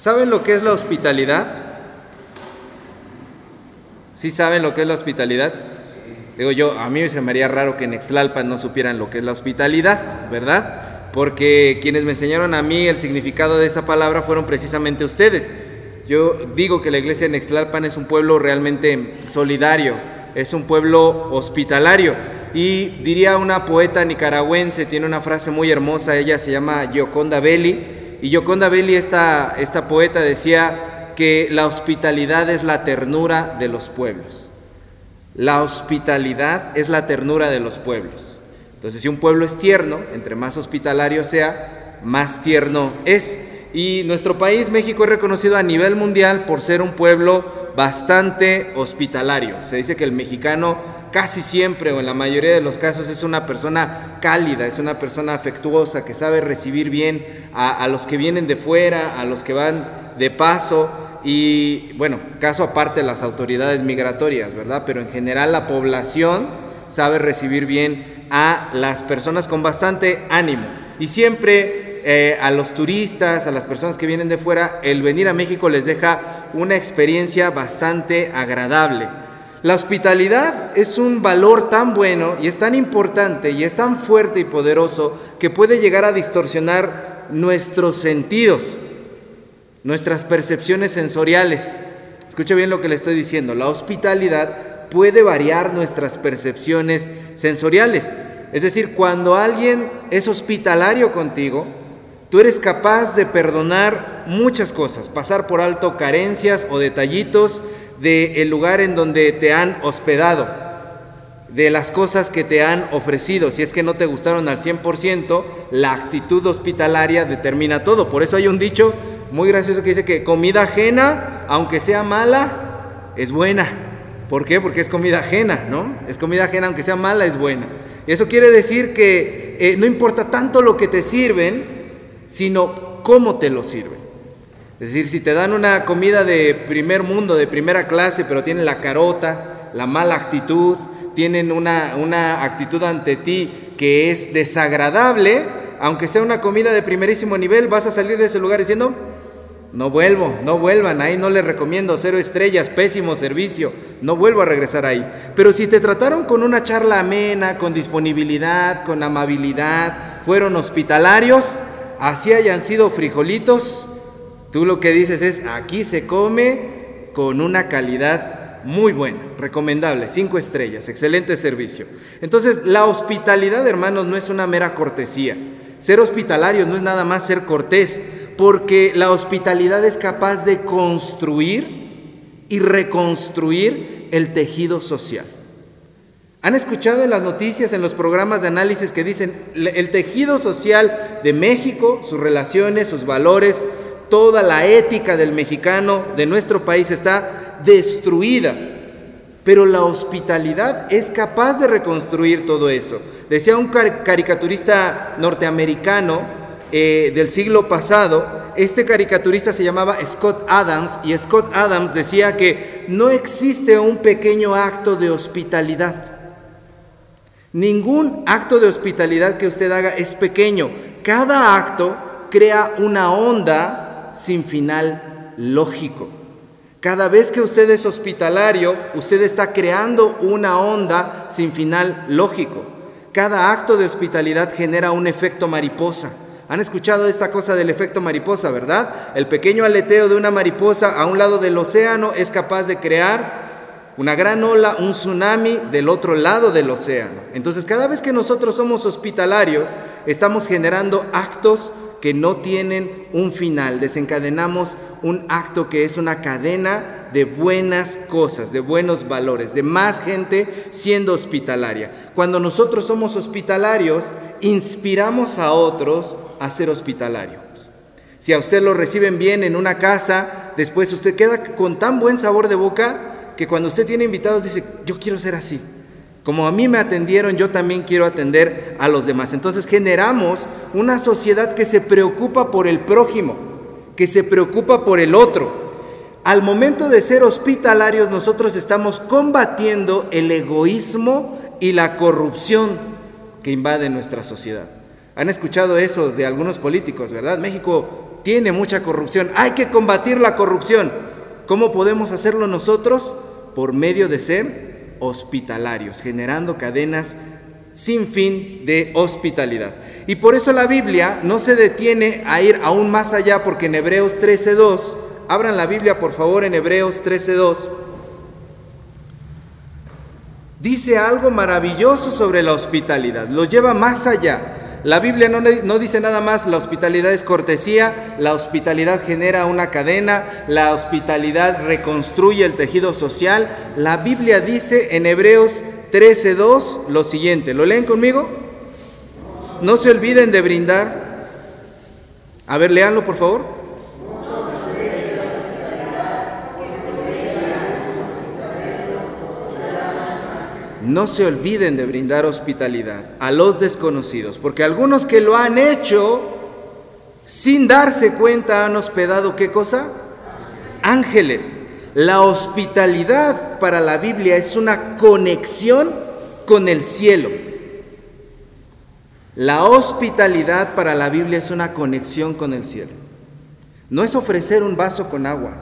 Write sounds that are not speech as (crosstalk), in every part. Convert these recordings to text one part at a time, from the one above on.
¿Saben lo que es la hospitalidad? ¿Sí saben lo que es la hospitalidad? Digo yo, a mí me haría raro que en Exlalpan no supieran lo que es la hospitalidad, ¿verdad? Porque quienes me enseñaron a mí el significado de esa palabra fueron precisamente ustedes. Yo digo que la iglesia en Exlalpan es un pueblo realmente solidario, es un pueblo hospitalario. Y diría una poeta nicaragüense, tiene una frase muy hermosa, ella se llama Gioconda Belli, y Yoconda Belli, esta, esta poeta, decía que la hospitalidad es la ternura de los pueblos. La hospitalidad es la ternura de los pueblos. Entonces, si un pueblo es tierno, entre más hospitalario sea, más tierno es. Y nuestro país, México, es reconocido a nivel mundial por ser un pueblo bastante hospitalario. Se dice que el mexicano casi siempre o en la mayoría de los casos es una persona cálida, es una persona afectuosa que sabe recibir bien a, los que vienen de fuera, a los que van de paso y bueno, caso aparte las autoridades migratorias, ¿verdad? Pero en general la población sabe recibir bien a las personas con bastante ánimo y siempre eh, a los turistas, a las personas que vienen de fuera, el venir a México les deja una experiencia bastante agradable. La hospitalidad es un valor tan bueno y es tan importante y es tan fuerte y poderoso que puede llegar a distorsionar nuestros sentidos, nuestras percepciones sensoriales. Escucha bien lo que le estoy diciendo. La hospitalidad puede variar nuestras percepciones sensoriales. Es decir, cuando alguien es hospitalario contigo, tú eres capaz de perdonar muchas cosas, pasar por alto carencias o detallitos del lugar en donde te han hospedado, de las cosas que te han ofrecido. Si es que no te gustaron al 100%, la actitud hospitalaria determina todo. Por eso hay un dicho muy gracioso que dice que comida ajena, aunque sea mala, es buena. ¿Por qué? Porque es comida ajena, ¿no? Es comida ajena, aunque sea mala, es buena. Eso quiere decir que eh, no importa tanto lo que te sirven, sino cómo te lo sirven. Es decir, si te dan una comida de primer mundo, de primera clase, pero tienen la carota, la mala actitud, tienen una, una actitud ante ti que es desagradable, aunque sea una comida de primerísimo nivel, vas a salir de ese lugar diciendo, no vuelvo, no vuelvan, ahí no les recomiendo, cero estrellas, pésimo servicio, no vuelvo a regresar ahí. Pero si te trataron con una charla amena, con disponibilidad, con amabilidad, fueron hospitalarios, así hayan sido frijolitos, Tú lo que dices es, aquí se come con una calidad muy buena, recomendable, cinco estrellas, excelente servicio. Entonces, la hospitalidad, hermanos, no es una mera cortesía. Ser hospitalarios no es nada más ser cortés, porque la hospitalidad es capaz de construir y reconstruir el tejido social. ¿Han escuchado en las noticias, en los programas de análisis que dicen el tejido social de México, sus relaciones, sus valores, toda la ética del mexicano, de nuestro país, está destruida. Pero la hospitalidad es capaz de reconstruir todo eso. Decía un caricaturista norteamericano eh, del siglo pasado, este caricaturista se llamaba Scott Adams y Scott Adams decía que no existe un pequeño acto de hospitalidad. Ningún acto de hospitalidad que usted haga es pequeño. Cada acto crea una onda sin final lógico. Cada vez que usted es hospitalario, usted está creando una onda sin final lógico. Cada acto de hospitalidad genera un efecto mariposa. Han escuchado esta cosa del efecto mariposa, ¿verdad? El pequeño aleteo de una mariposa a un lado del océano es capaz de crear una gran ola, un tsunami del otro lado del océano. Entonces, cada vez que nosotros somos hospitalarios, estamos generando actos que no tienen un final. Desencadenamos un acto que es una cadena de buenas cosas, de buenos valores, de más gente siendo hospitalaria. Cuando nosotros somos hospitalarios, inspiramos a otros a ser hospitalarios. Si a usted lo reciben bien en una casa, después usted queda con tan buen sabor de boca que cuando usted tiene invitados dice, yo quiero ser así. Como a mí me atendieron, yo también quiero atender a los demás. Entonces generamos una sociedad que se preocupa por el prójimo, que se preocupa por el otro. Al momento de ser hospitalarios, nosotros estamos combatiendo el egoísmo y la corrupción que invade nuestra sociedad. Han escuchado eso de algunos políticos, ¿verdad? México tiene mucha corrupción. Hay que combatir la corrupción. ¿Cómo podemos hacerlo nosotros? Por medio de ser hospitalarios, generando cadenas sin fin de hospitalidad. Y por eso la Biblia no se detiene a ir aún más allá, porque en Hebreos 13.2, abran la Biblia por favor en Hebreos 13.2, dice algo maravilloso sobre la hospitalidad, lo lleva más allá. La Biblia no, no, dice nada más la hospitalidad es cortesía, la hospitalidad genera una cadena, la hospitalidad reconstruye el tejido social. La Biblia dice en Hebreos 13.2 lo siguiente, ¿lo leen conmigo? No se olviden de brindar. A ver, leanlo por favor. No se olviden de brindar hospitalidad a los desconocidos, porque algunos que lo han hecho sin darse cuenta han hospedado qué cosa? Ángeles. La hospitalidad para la Biblia es una conexión con el cielo. La hospitalidad para la Biblia es una conexión con el cielo. No es ofrecer un vaso con agua.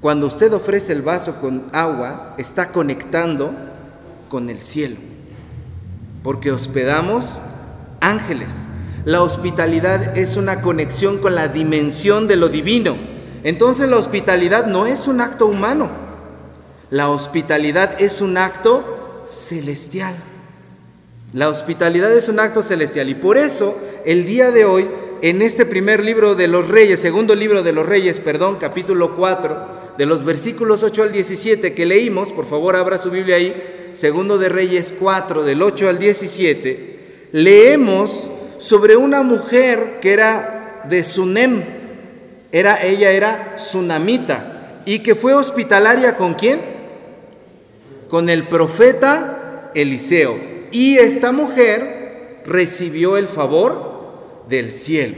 Cuando usted ofrece el vaso con agua, está conectando con el cielo, porque hospedamos ángeles. La hospitalidad es una conexión con la dimensión de lo divino. Entonces la hospitalidad no es un acto humano, la hospitalidad es un acto celestial. La hospitalidad es un acto celestial y por eso el día de hoy, en este primer libro de los reyes, segundo libro de los reyes, perdón, capítulo 4, de los versículos 8 al 17 que leímos, por favor abra su Biblia ahí, segundo de Reyes 4, del 8 al 17, leemos sobre una mujer que era de Sunem, era, ella era sunamita, y que fue hospitalaria con quién? Con el profeta Eliseo. Y esta mujer recibió el favor del cielo.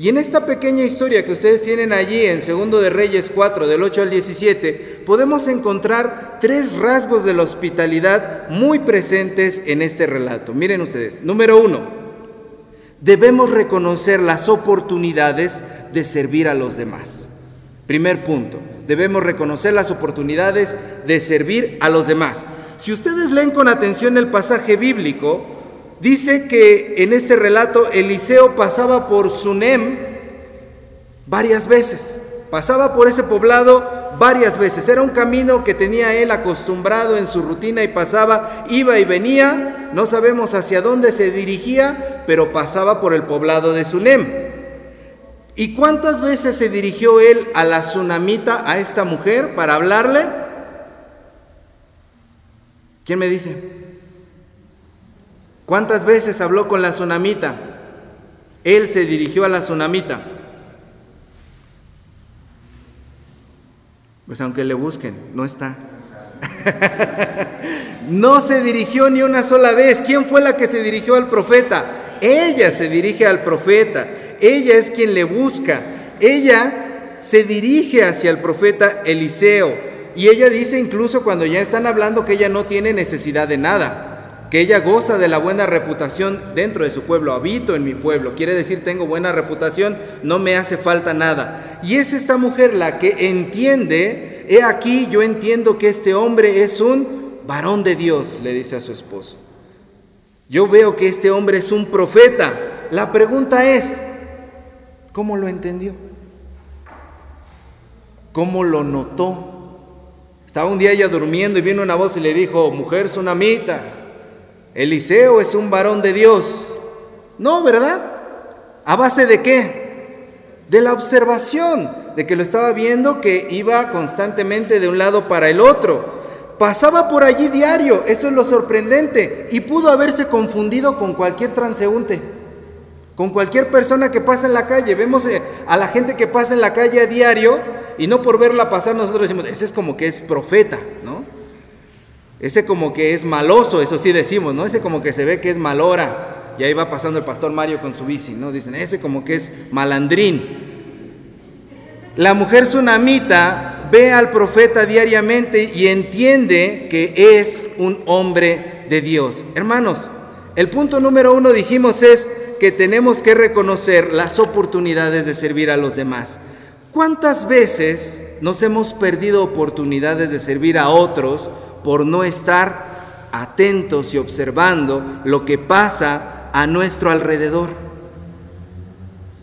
Y en esta pequeña historia que ustedes tienen allí en Segundo de Reyes 4, del 8 al 17, podemos encontrar tres rasgos de la hospitalidad muy presentes en este relato. Miren ustedes. Número uno, debemos reconocer las oportunidades de servir a los demás. Primer punto, debemos reconocer las oportunidades de servir a los demás. Si ustedes leen con atención el pasaje bíblico, Dice que en este relato Eliseo pasaba por Sunem varias veces, pasaba por ese poblado varias veces. Era un camino que tenía él acostumbrado en su rutina y pasaba, iba y venía, no sabemos hacia dónde se dirigía, pero pasaba por el poblado de Sunem. ¿Y cuántas veces se dirigió él a la tsunamita, a esta mujer, para hablarle? ¿Quién me dice? ¿Cuántas veces habló con la tsunamita? Él se dirigió a la tsunamita. Pues aunque le busquen, no está. (laughs) no se dirigió ni una sola vez. ¿Quién fue la que se dirigió al profeta? Ella se dirige al profeta. Ella es quien le busca. Ella se dirige hacia el profeta Eliseo. Y ella dice incluso cuando ya están hablando que ella no tiene necesidad de nada que ella goza de la buena reputación dentro de su pueblo, habito en mi pueblo, quiere decir tengo buena reputación, no me hace falta nada. Y es esta mujer la que entiende, he aquí yo entiendo que este hombre es un varón de Dios, le dice a su esposo. Yo veo que este hombre es un profeta. La pregunta es, ¿cómo lo entendió? ¿Cómo lo notó? Estaba un día ella durmiendo y vino una voz y le dijo, mujer sunamita, Eliseo es un varón de Dios. No, ¿verdad? ¿A base de qué? De la observación, de que lo estaba viendo que iba constantemente de un lado para el otro. Pasaba por allí diario, eso es lo sorprendente, y pudo haberse confundido con cualquier transeúnte, con cualquier persona que pasa en la calle. Vemos eh, a la gente que pasa en la calle a diario y no por verla pasar nosotros decimos, ese es como que es profeta, ¿no? Ese como que es maloso, eso sí decimos, ¿no? Ese como que se ve que es malora. Y ahí va pasando el pastor Mario con su bici, ¿no? Dicen, ese como que es malandrín. La mujer tsunamita ve al profeta diariamente y entiende que es un hombre de Dios. Hermanos, el punto número uno dijimos es que tenemos que reconocer las oportunidades de servir a los demás. ¿Cuántas veces nos hemos perdido oportunidades de servir a otros por no estar atentos y observando lo que pasa a nuestro alrededor?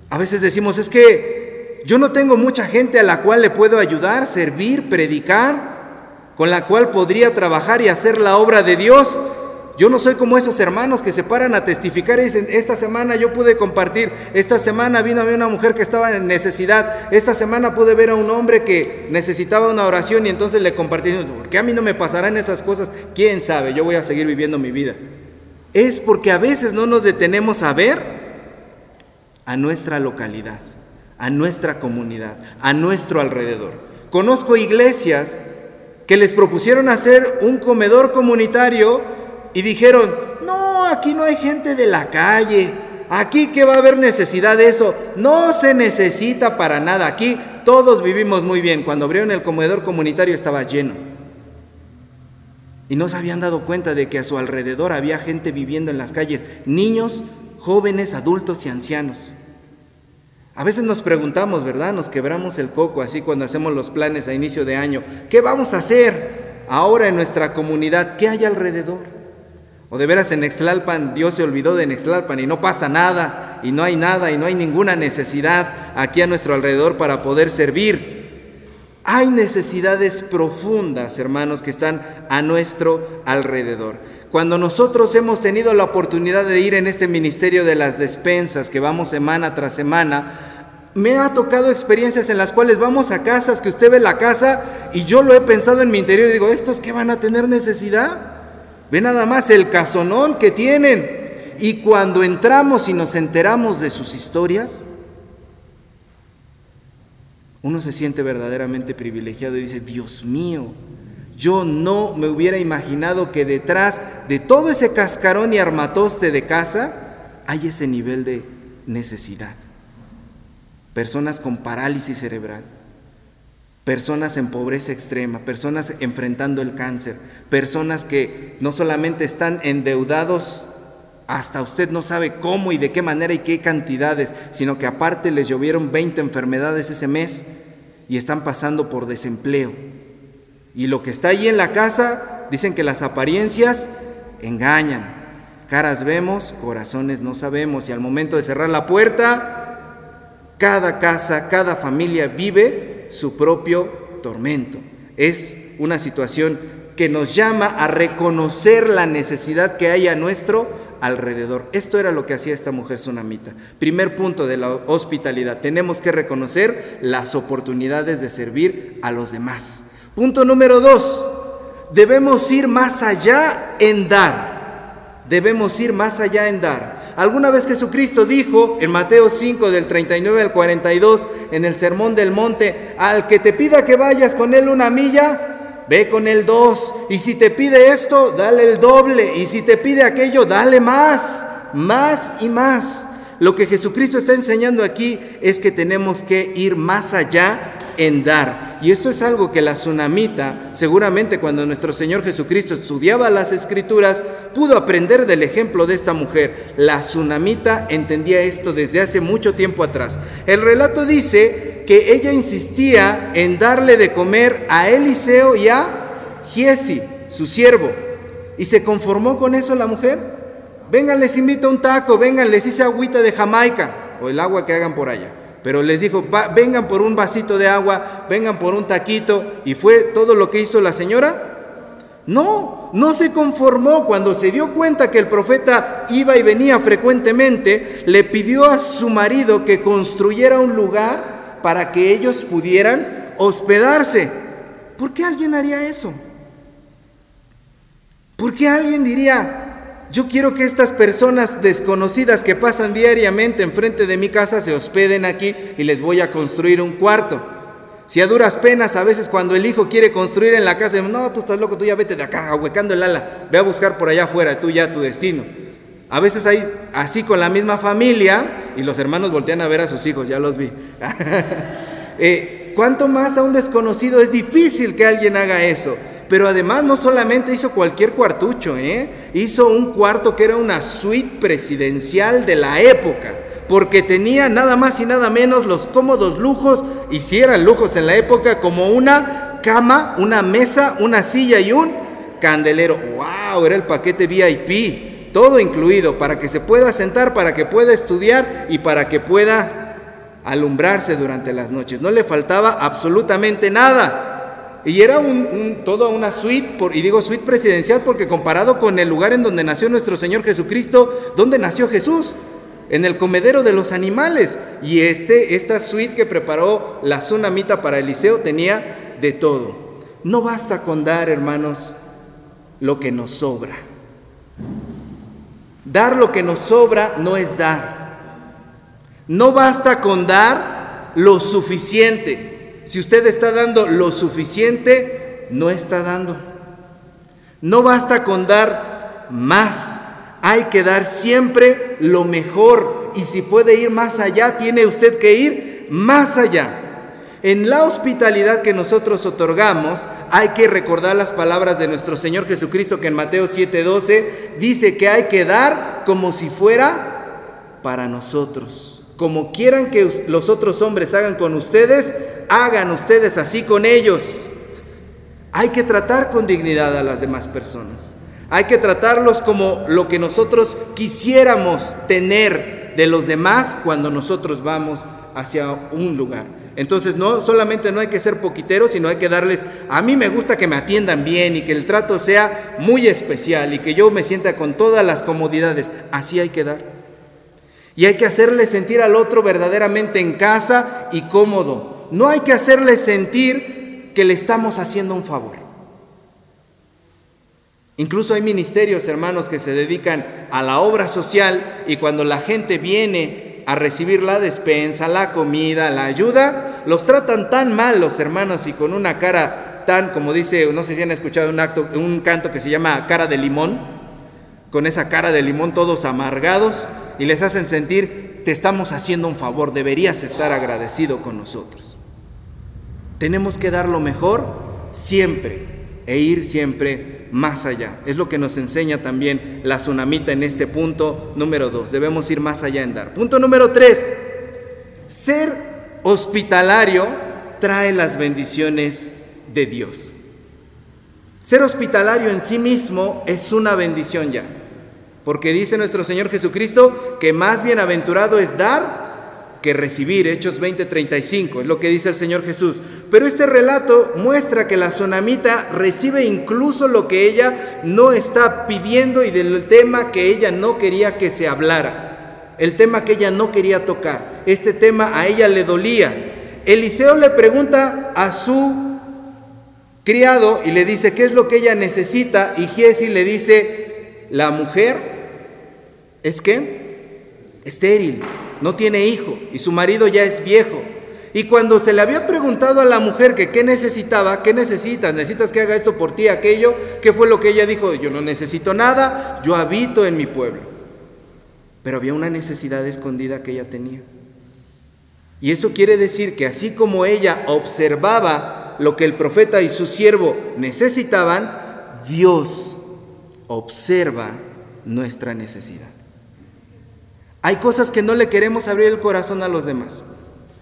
A veces decimos, es que yo no tengo mucha gente a la cual le puedo ayudar, servir, predicar, con la cual podría trabajar y hacer la obra de Dios. Yo no soy como esos hermanos que se paran a testificar y dicen, esta semana yo pude compartir, esta semana vino a mí una mujer que estaba en necesidad, esta semana pude ver a un hombre que necesitaba una oración y entonces le compartí, ¿por qué a mí no me pasarán esas cosas? ¿Quién sabe? Yo voy a seguir viviendo mi vida. Es porque a veces no nos detenemos a ver a nuestra localidad, a nuestra comunidad, a nuestro alrededor. Conozco iglesias que les propusieron hacer un comedor comunitario y dijeron, no, aquí no hay gente de la calle, aquí que va a haber necesidad de eso, no se necesita para nada, aquí todos vivimos muy bien, cuando abrieron el comedor comunitario estaba lleno. Y no se habían dado cuenta de que a su alrededor había gente viviendo en las calles, niños, jóvenes, adultos y ancianos. A veces nos preguntamos, ¿verdad? Nos quebramos el coco así cuando hacemos los planes a inicio de año. ¿Qué vamos a hacer ahora en nuestra comunidad? ¿Qué hay alrededor? O de veras en Nextlalpan Dios se olvidó de Nextlalpan y no pasa nada y no hay nada y no hay ninguna necesidad aquí a nuestro alrededor para poder servir. Hay necesidades profundas, hermanos, que están a nuestro alrededor. Cuando nosotros hemos tenido la oportunidad de ir en este ministerio de las despensas, que vamos semana tras semana, me ha tocado experiencias en las cuales vamos a casas que usted ve la casa y yo lo he pensado en mi interior y digo, ¿estos qué van a tener necesidad? Ve nada más el casonón que tienen. Y cuando entramos y nos enteramos de sus historias, uno se siente verdaderamente privilegiado y dice, Dios mío, yo no me hubiera imaginado que detrás de todo ese cascarón y armatoste de casa hay ese nivel de necesidad. Personas con parálisis cerebral, personas en pobreza extrema, personas enfrentando el cáncer, personas que no solamente están endeudados hasta usted no sabe cómo y de qué manera y qué cantidades, sino que aparte les llovieron 20 enfermedades ese mes y están pasando por desempleo. Y lo que está ahí en la casa, dicen que las apariencias engañan. Caras vemos, corazones no sabemos. Y al momento de cerrar la puerta, cada casa, cada familia vive su propio tormento. Es una situación que nos llama a reconocer la necesidad que hay a nuestro alrededor. Esto era lo que hacía esta mujer tsunamita. Primer punto de la hospitalidad. Tenemos que reconocer las oportunidades de servir a los demás. Punto número dos. Debemos ir más allá en dar. Debemos ir más allá en dar. Alguna vez Jesucristo dijo en Mateo 5 del 39 al 42 en el Sermón del Monte, al que te pida que vayas con él una milla, ve con él dos. Y si te pide esto, dale el doble. Y si te pide aquello, dale más, más y más. Lo que Jesucristo está enseñando aquí es que tenemos que ir más allá en dar. Y esto es algo que la tsunamita, seguramente cuando nuestro Señor Jesucristo estudiaba las escrituras, pudo aprender del ejemplo de esta mujer. La tsunamita entendía esto desde hace mucho tiempo atrás. El relato dice que ella insistía en darle de comer a Eliseo y a Giesi, su siervo. ¿Y se conformó con eso la mujer? Vengan, les invito a un taco, vengan, les hice agüita de Jamaica o el agua que hagan por allá. Pero les dijo, vengan por un vasito de agua, vengan por un taquito. ¿Y fue todo lo que hizo la señora? No, no se conformó. Cuando se dio cuenta que el profeta iba y venía frecuentemente, le pidió a su marido que construyera un lugar para que ellos pudieran hospedarse. ¿Por qué alguien haría eso? ¿Por qué alguien diría, yo quiero que estas personas desconocidas que pasan diariamente enfrente de mi casa se hospeden aquí y les voy a construir un cuarto. Si a duras penas, a veces cuando el hijo quiere construir en la casa, no, tú estás loco, tú ya vete de acá, ahuecando el ala, ve a buscar por allá afuera, tú ya tu destino. A veces hay así con la misma familia y los hermanos voltean a ver a sus hijos, ya los vi. (laughs) eh, ¿Cuánto más a un desconocido es difícil que alguien haga eso? Pero además no solamente hizo cualquier cuartucho, ¿eh? hizo un cuarto que era una suite presidencial de la época, porque tenía nada más y nada menos los cómodos lujos, y si eran lujos en la época, como una cama, una mesa, una silla y un candelero. ¡Wow! Era el paquete VIP, todo incluido, para que se pueda sentar, para que pueda estudiar y para que pueda alumbrarse durante las noches. No le faltaba absolutamente nada. Y era un, toda una suite, por, y digo suite presidencial porque comparado con el lugar en donde nació nuestro Señor Jesucristo, ¿dónde nació Jesús? En el comedero de los animales. Y este, esta suite que preparó la tsunamita para Eliseo tenía de todo. No basta con dar, hermanos, lo que nos sobra. Dar lo que nos sobra no es dar. No basta con dar lo suficiente. Si usted está dando lo suficiente, no está dando. No basta con dar más. Hay que dar siempre lo mejor. Y si puede ir más allá, tiene usted que ir más allá. En la hospitalidad que nosotros otorgamos, hay que recordar las palabras de nuestro Señor Jesucristo que en Mateo 7:12 dice que hay que dar como si fuera para nosotros. Como quieran que los otros hombres hagan con ustedes, hagan ustedes así con ellos. Hay que tratar con dignidad a las demás personas. Hay que tratarlos como lo que nosotros quisiéramos tener de los demás cuando nosotros vamos hacia un lugar. Entonces no solamente no hay que ser poquiteros, sino hay que darles, a mí me gusta que me atiendan bien y que el trato sea muy especial y que yo me sienta con todas las comodidades. Así hay que dar. Y hay que hacerle sentir al otro verdaderamente en casa y cómodo. No hay que hacerle sentir que le estamos haciendo un favor. Incluso hay ministerios, hermanos, que se dedican a la obra social y cuando la gente viene a recibir la despensa, la comida, la ayuda, los tratan tan mal los hermanos y con una cara tan, como dice, no sé si han escuchado un, acto, un canto que se llama cara de limón, con esa cara de limón todos amargados, y les hacen sentir, te estamos haciendo un favor, deberías estar agradecido con nosotros. Tenemos que dar lo mejor siempre e ir siempre más allá. Es lo que nos enseña también la tsunamita en este punto número dos. Debemos ir más allá en dar. Punto número tres. Ser hospitalario trae las bendiciones de Dios. Ser hospitalario en sí mismo es una bendición ya. Porque dice nuestro Señor Jesucristo que más bienaventurado es dar que recibir. Hechos 20:35 es lo que dice el Señor Jesús. Pero este relato muestra que la sonamita recibe incluso lo que ella no está pidiendo y del tema que ella no quería que se hablara. El tema que ella no quería tocar. Este tema a ella le dolía. Eliseo le pregunta a su criado y le dice qué es lo que ella necesita y Giesi le dice, la mujer es que estéril, no tiene hijo y su marido ya es viejo. Y cuando se le había preguntado a la mujer que qué necesitaba, qué necesitas, necesitas que haga esto por ti, aquello, ¿qué fue lo que ella dijo? Yo no necesito nada, yo habito en mi pueblo. Pero había una necesidad escondida que ella tenía. Y eso quiere decir que así como ella observaba lo que el profeta y su siervo necesitaban, Dios observa nuestra necesidad. Hay cosas que no le queremos abrir el corazón a los demás.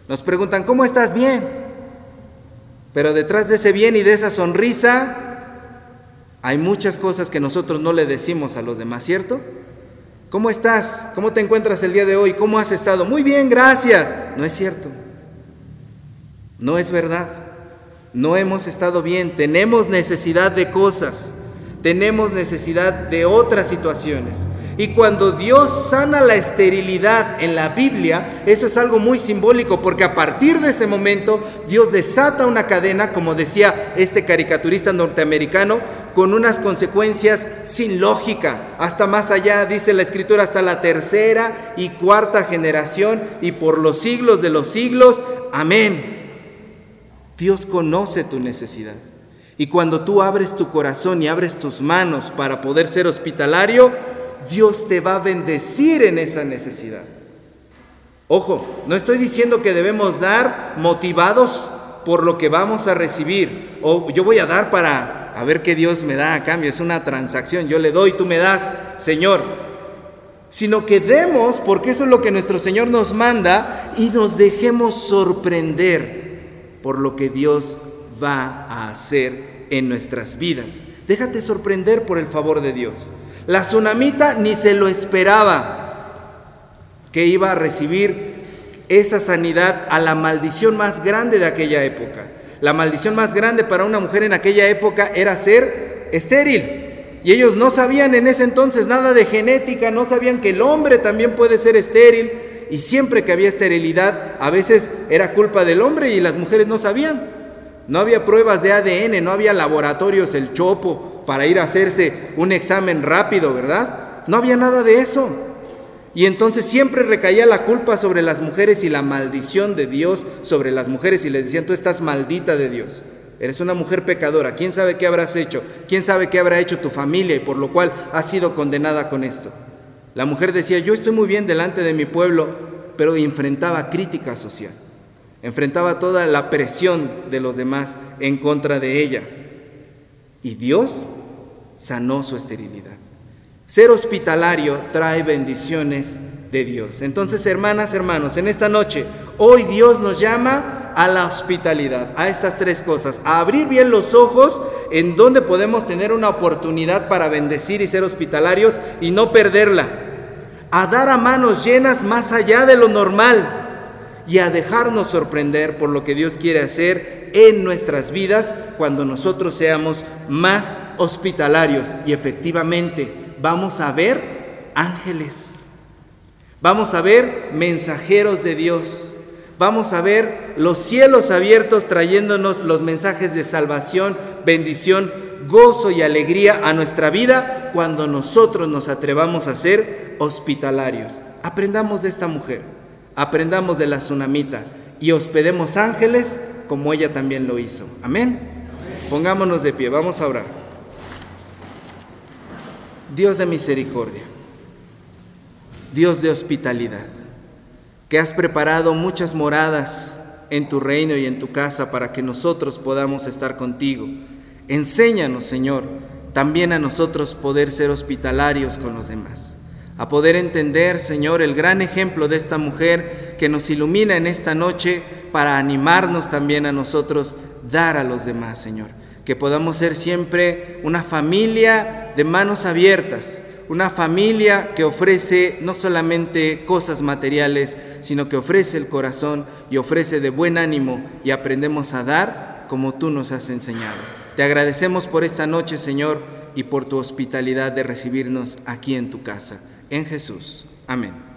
Nos preguntan, ¿cómo estás? Bien. Pero detrás de ese bien y de esa sonrisa hay muchas cosas que nosotros no le decimos a los demás, ¿cierto? ¿Cómo estás? ¿Cómo te encuentras el día de hoy? ¿Cómo has estado? Muy bien, gracias. No es cierto. No es verdad. No hemos estado bien. Tenemos necesidad de cosas. Tenemos necesidad de otras situaciones. Y cuando Dios sana la esterilidad en la Biblia, eso es algo muy simbólico, porque a partir de ese momento Dios desata una cadena, como decía este caricaturista norteamericano, con unas consecuencias sin lógica, hasta más allá, dice la escritura, hasta la tercera y cuarta generación y por los siglos de los siglos. Amén. Dios conoce tu necesidad. Y cuando tú abres tu corazón y abres tus manos para poder ser hospitalario, Dios te va a bendecir en esa necesidad. Ojo, no estoy diciendo que debemos dar motivados por lo que vamos a recibir, o yo voy a dar para a ver qué Dios me da a cambio, es una transacción, yo le doy, tú me das, Señor. Sino que demos, porque eso es lo que nuestro Señor nos manda, y nos dejemos sorprender por lo que Dios va a hacer en nuestras vidas. Déjate sorprender por el favor de Dios. La tsunamita ni se lo esperaba que iba a recibir esa sanidad a la maldición más grande de aquella época. La maldición más grande para una mujer en aquella época era ser estéril. Y ellos no sabían en ese entonces nada de genética, no sabían que el hombre también puede ser estéril. Y siempre que había esterilidad, a veces era culpa del hombre y las mujeres no sabían. No había pruebas de ADN, no había laboratorios, el chopo, para ir a hacerse un examen rápido, ¿verdad? No había nada de eso. Y entonces siempre recaía la culpa sobre las mujeres y la maldición de Dios sobre las mujeres y les decían, tú estás maldita de Dios. Eres una mujer pecadora. ¿Quién sabe qué habrás hecho? ¿Quién sabe qué habrá hecho tu familia y por lo cual has sido condenada con esto? La mujer decía, yo estoy muy bien delante de mi pueblo, pero enfrentaba crítica social. Enfrentaba toda la presión de los demás en contra de ella. Y Dios sanó su esterilidad. Ser hospitalario trae bendiciones de Dios. Entonces, hermanas, hermanos, en esta noche, hoy Dios nos llama a la hospitalidad, a estas tres cosas, a abrir bien los ojos en donde podemos tener una oportunidad para bendecir y ser hospitalarios y no perderla, a dar a manos llenas más allá de lo normal y a dejarnos sorprender por lo que Dios quiere hacer en nuestras vidas cuando nosotros seamos más hospitalarios. Y efectivamente vamos a ver ángeles, vamos a ver mensajeros de Dios, vamos a ver los cielos abiertos trayéndonos los mensajes de salvación, bendición, gozo y alegría a nuestra vida cuando nosotros nos atrevamos a ser hospitalarios. Aprendamos de esta mujer, aprendamos de la tsunamita y hospedemos ángeles como ella también lo hizo. Amén. Pongámonos de pie, vamos a orar. Dios de misericordia, Dios de hospitalidad, que has preparado muchas moradas en tu reino y en tu casa para que nosotros podamos estar contigo. Enséñanos, Señor, también a nosotros poder ser hospitalarios con los demás, a poder entender, Señor, el gran ejemplo de esta mujer que nos ilumina en esta noche para animarnos también a nosotros dar a los demás, Señor que podamos ser siempre una familia de manos abiertas, una familia que ofrece no solamente cosas materiales, sino que ofrece el corazón y ofrece de buen ánimo y aprendemos a dar como tú nos has enseñado. Te agradecemos por esta noche, Señor, y por tu hospitalidad de recibirnos aquí en tu casa. En Jesús. Amén.